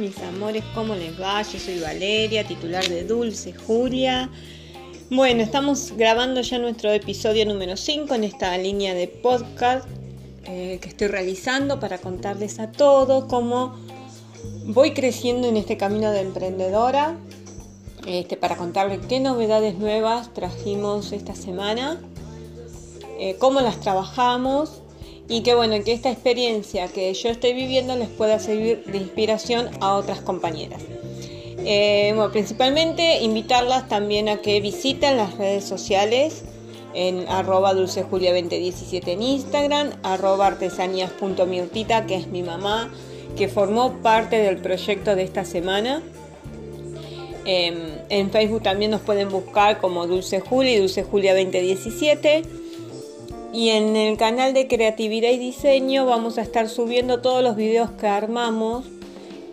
Mis amores, ¿cómo les va? Yo soy Valeria, titular de Dulce Julia. Bueno, estamos grabando ya nuestro episodio número 5 en esta línea de podcast eh, que estoy realizando para contarles a todos cómo voy creciendo en este camino de emprendedora. Este, para contarles qué novedades nuevas trajimos esta semana, eh, cómo las trabajamos y que bueno, que esta experiencia que yo estoy viviendo les pueda servir de inspiración a otras compañeras. Eh, bueno, principalmente invitarlas también a que visiten las redes sociales en arroba dulcejulia2017 en Instagram, arroba que es mi mamá, que formó parte del proyecto de esta semana. Em, en Facebook también nos pueden buscar como Dulce Julia y Dulce Julia 2017. Y en el canal de creatividad y diseño vamos a estar subiendo todos los videos que armamos,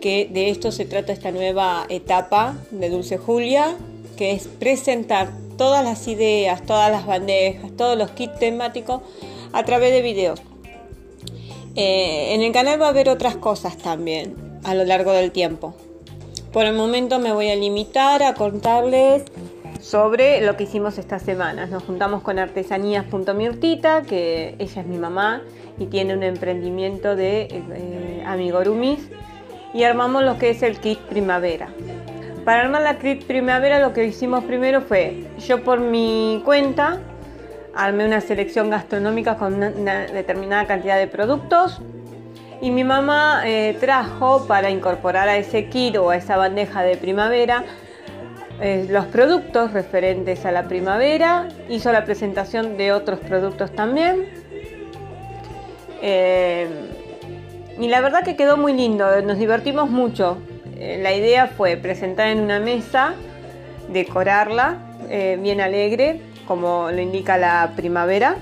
que de esto se trata esta nueva etapa de Dulce Julia, que es presentar todas las ideas, todas las bandejas, todos los kits temáticos a través de videos. Eh, en el canal va a haber otras cosas también a lo largo del tiempo. Por el momento me voy a limitar a contarles sobre lo que hicimos esta semana. Nos juntamos con artesanías.mirtita, que ella es mi mamá y tiene un emprendimiento de eh, amigurumis, y armamos lo que es el kit primavera. Para armar la kit primavera lo que hicimos primero fue, yo por mi cuenta, armé una selección gastronómica con una, determinada cantidad de productos y mi mamá eh, trajo para incorporar a ese kit o a esa bandeja de primavera eh, los productos referentes a la primavera, hizo la presentación de otros productos también. Eh, y la verdad que quedó muy lindo, nos divertimos mucho. Eh, la idea fue presentar en una mesa, decorarla bien alegre, como lo indica la primavera.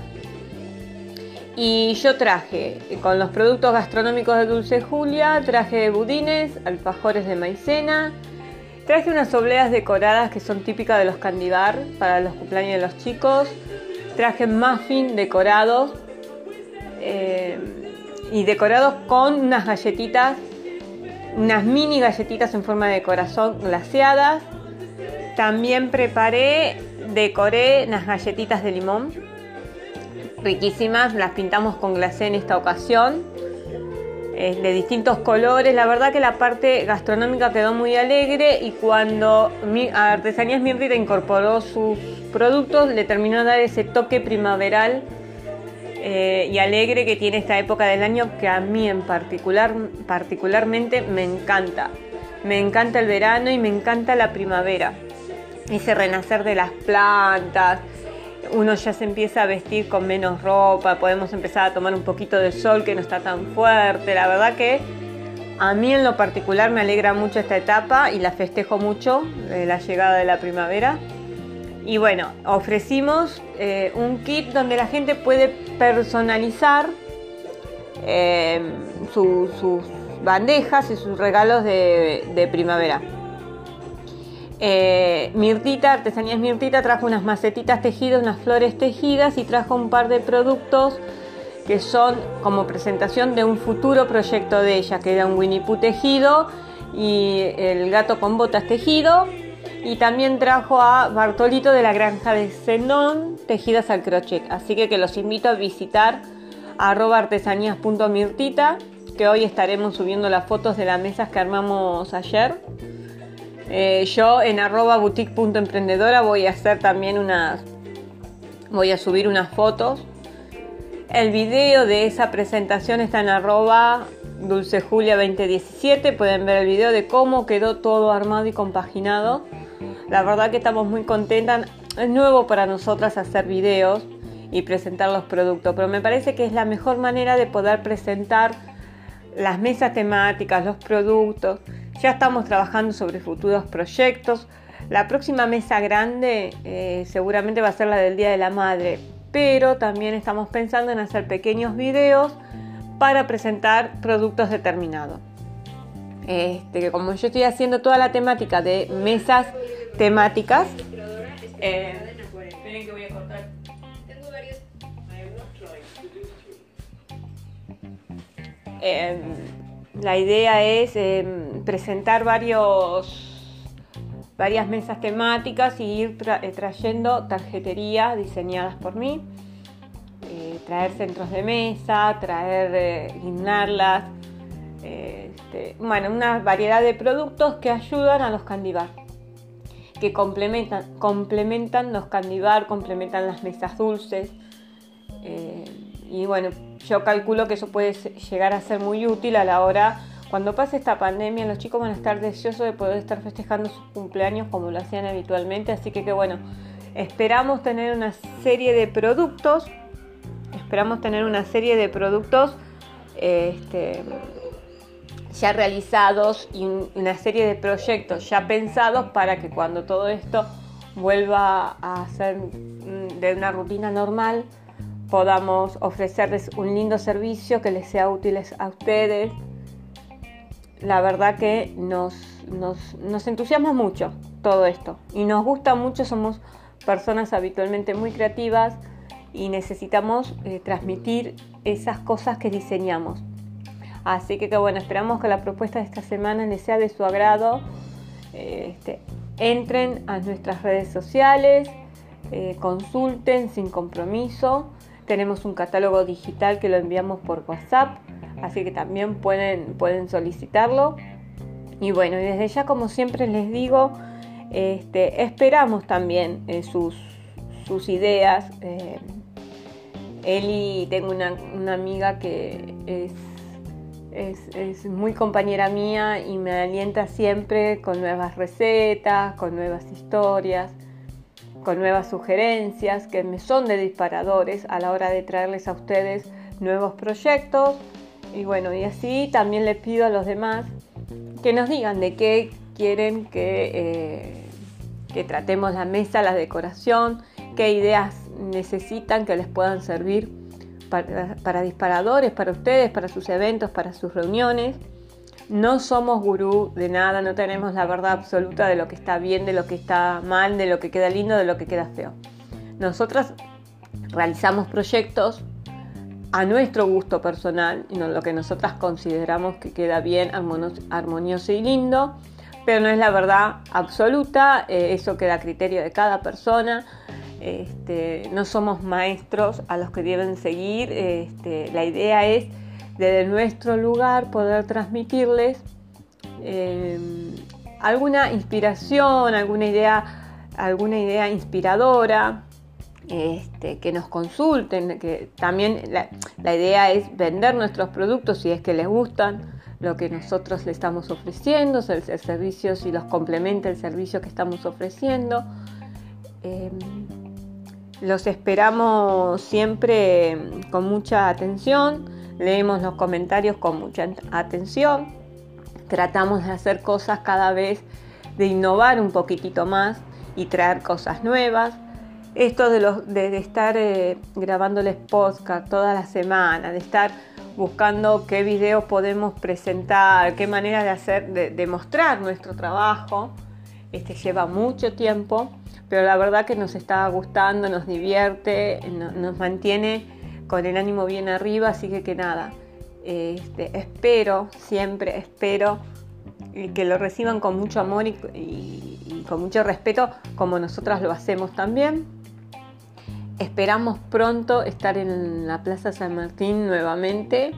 Y yo traje, con los productos gastronómicos de Dulce Julia, traje budines, alfajores de maicena, Traje unas obleas decoradas que son típicas de los candibar para los cumpleaños de los chicos. Traje muffin decorados eh, y decorados con unas galletitas, unas mini galletitas en forma de corazón glaseadas. También preparé, decoré unas galletitas de limón riquísimas, las pintamos con glacé en esta ocasión de distintos colores. La verdad que la parte gastronómica quedó muy alegre y cuando Artesanías Mirrita incorporó sus productos le terminó de dar ese toque primaveral eh, y alegre que tiene esta época del año que a mí en particular particularmente me encanta. Me encanta el verano y me encanta la primavera. Ese renacer de las plantas, uno ya se empieza a vestir con menos ropa, podemos empezar a tomar un poquito de sol que no está tan fuerte. La verdad que a mí en lo particular me alegra mucho esta etapa y la festejo mucho, eh, la llegada de la primavera. Y bueno, ofrecimos eh, un kit donde la gente puede personalizar eh, sus bandejas y sus regalos de primavera. Eh, Mirtita, Artesanías Mirtita, trajo unas macetitas tejidas, unas flores tejidas y trajo un par de productos que son como presentación de un futuro proyecto de ella, que era un Winnie Pooh tejido y el gato con botas tejido. Y también trajo a Bartolito de la granja de Zenón tejidas al crochet. Así que, que los invito a visitar arroba artesanías.mirtita, que hoy estaremos subiendo las fotos de las mesas que armamos ayer. Eh, yo en arroba boutique.emprendedora voy a hacer también unas, voy a subir unas fotos. El video de esa presentación está en arroba dulcejulia2017. Pueden ver el video de cómo quedó todo armado y compaginado. La verdad que estamos muy contentas. Es nuevo para nosotras hacer videos y presentar los productos, pero me parece que es la mejor manera de poder presentar las mesas temáticas, los productos ya estamos trabajando sobre futuros proyectos. La próxima mesa grande eh, seguramente va a ser la del Día de la Madre, pero también estamos pensando en hacer pequeños videos para presentar productos determinados. Este, que como yo estoy haciendo toda la temática de mesas temáticas, eh. Eh, la idea es em, presentar varios, varias mesas temáticas y ir eh, trayendo tarjeterías diseñadas por mí, eh, traer centros de mesa, traer, eh, guinarlas, este, bueno, una variedad de productos que ayudan a los candibar, que complementan, complementan los candibar, complementan las mesas dulces. y bueno, yo calculo que eso puede llegar a ser muy útil a la hora, cuando pase esta pandemia, los chicos van a estar deseosos de poder estar festejando sus cumpleaños como lo hacían habitualmente, así que, bueno, esperamos tener una serie de productos, esperamos tener una serie de productos este, ya realizados y una serie de proyectos ya pensados para que cuando todo esto vuelva a ser mm, de una rutina normal, podamos ofrecerles un lindo servicio que les sea útil a ustedes. La verdad que nos, nos, entusiasma mucho todo esto y nos gusta mucho, somos personas habitualmente muy creativas y necesitamos eh, transmitir esas cosas que diseñamos. Así que, bueno, esperamos que la propuesta de esta semana les sea de su agrado. Este, entren a nuestras redes sociales, eh, consulten sin compromiso tenemos un catálogo digital que lo enviamos por WhatsApp, así que también pueden, pueden solicitarlo. Y bueno, y desde ya, como siempre les digo, este, esperamos también eh, sus, sus, ideas. Eh, Eli, tengo una, amiga que es, es, es, muy compañera mía y me alienta siempre con nuevas recetas, con nuevas historias con nuevas sugerencias que me son de disparadores a la hora de traerles a ustedes nuevos proyectos. Y bueno, y así también les pido a los demás que nos digan de qué quieren que, eh, que tratemos la mesa, la decoración, qué ideas necesitan que les puedan servir para, para disparadores, para ustedes, para sus eventos, para sus reuniones. No somos gurú de nada, no tenemos la verdad absoluta de lo que está bien, de lo que está mal, de lo que queda lindo, de lo que queda feo. Nosotras realizamos proyectos a nuestro gusto personal, lo que nosotras consideramos que queda bien, armonioso y lindo, pero no es la verdad absoluta, eh, eso queda a criterio de cada persona. Este, no somos maestros a los que deben seguir, este, la idea es desde nuestro lugar poder transmitirles eh, alguna inspiración, alguna idea, alguna idea inspiradora, este, que nos consulten, que también la, idea es vender nuestros productos si es que les gustan lo que nosotros le estamos ofreciendo, el, el servicio, si los complementa el servicio que estamos ofreciendo. Eh, los esperamos siempre con mucha atención leemos los comentarios con mucha atención, tratamos de hacer cosas cada vez, de innovar un poquitito más y traer cosas nuevas. Esto de, los, de, estar eh, grabándoles podcast toda la semana, de estar buscando qué videos podemos presentar, qué manera de hacer, de, mostrar nuestro trabajo, este lleva mucho tiempo, pero la verdad que nos está gustando, nos divierte, nos mantiene con el ánimo bien arriba, así que que nada, este, espero, siempre espero que lo reciban con mucho amor y, con mucho respeto, como nosotras lo hacemos también. Esperamos pronto estar en la Plaza San Martín nuevamente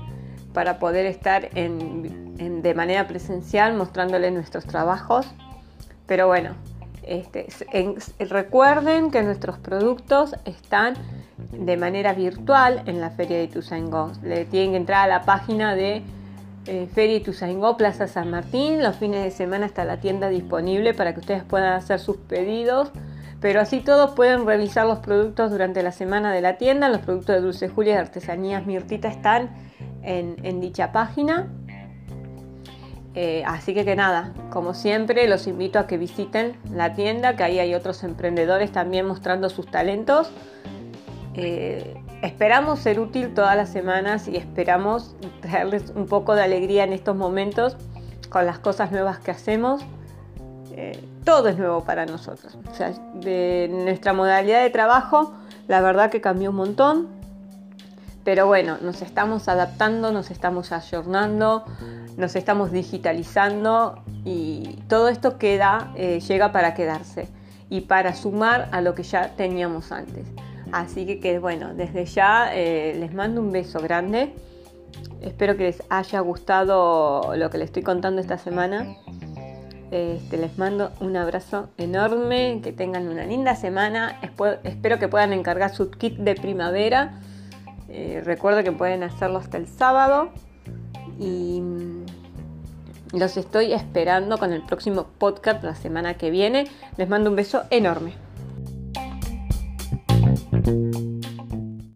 para poder estar de manera presencial mostrándoles nuestros trabajos. Pero bueno, este, recuerden que nuestros productos están de manera virtual en la Feria de Ituzaingó. Le tienen que entrar a la página de eh, Feria Ituzaingó, Plaza San Martín. Los fines de semana está la tienda disponible para que ustedes puedan hacer sus pedidos. Pero así todos pueden revisar los productos durante la semana de la tienda. Los productos de Dulce Julia de Artesanías Mirtita están en, dicha página. Eh, así que que nada, como siempre los invito a que visiten la tienda, que ahí hay otros emprendedores también mostrando sus talentos. Eh, esperamos ser útil todas las semanas y esperamos traerles un poco de alegría en estos momentos con las cosas nuevas que hacemos. Eh, todo es nuevo para nosotros. de nuestra modalidad de trabajo, la verdad que cambió un montón. Pero bueno, nos estamos adaptando, nos estamos ayornando nos estamos digitalizando y todo esto queda, eh, llega para quedarse y para sumar a lo que ya teníamos antes. Así que, bueno, desde ya eh, les mando un beso grande. Espero que les haya gustado lo que les estoy contando esta semana. Este, les mando un abrazo enorme, que tengan una linda semana. espero que puedan encargar su kit de primavera. Eh, recuerdo que pueden hacerlo hasta el sábado. Y mm, los estoy esperando con el próximo podcast la semana que viene. Les mando un beso enorme. Thank you.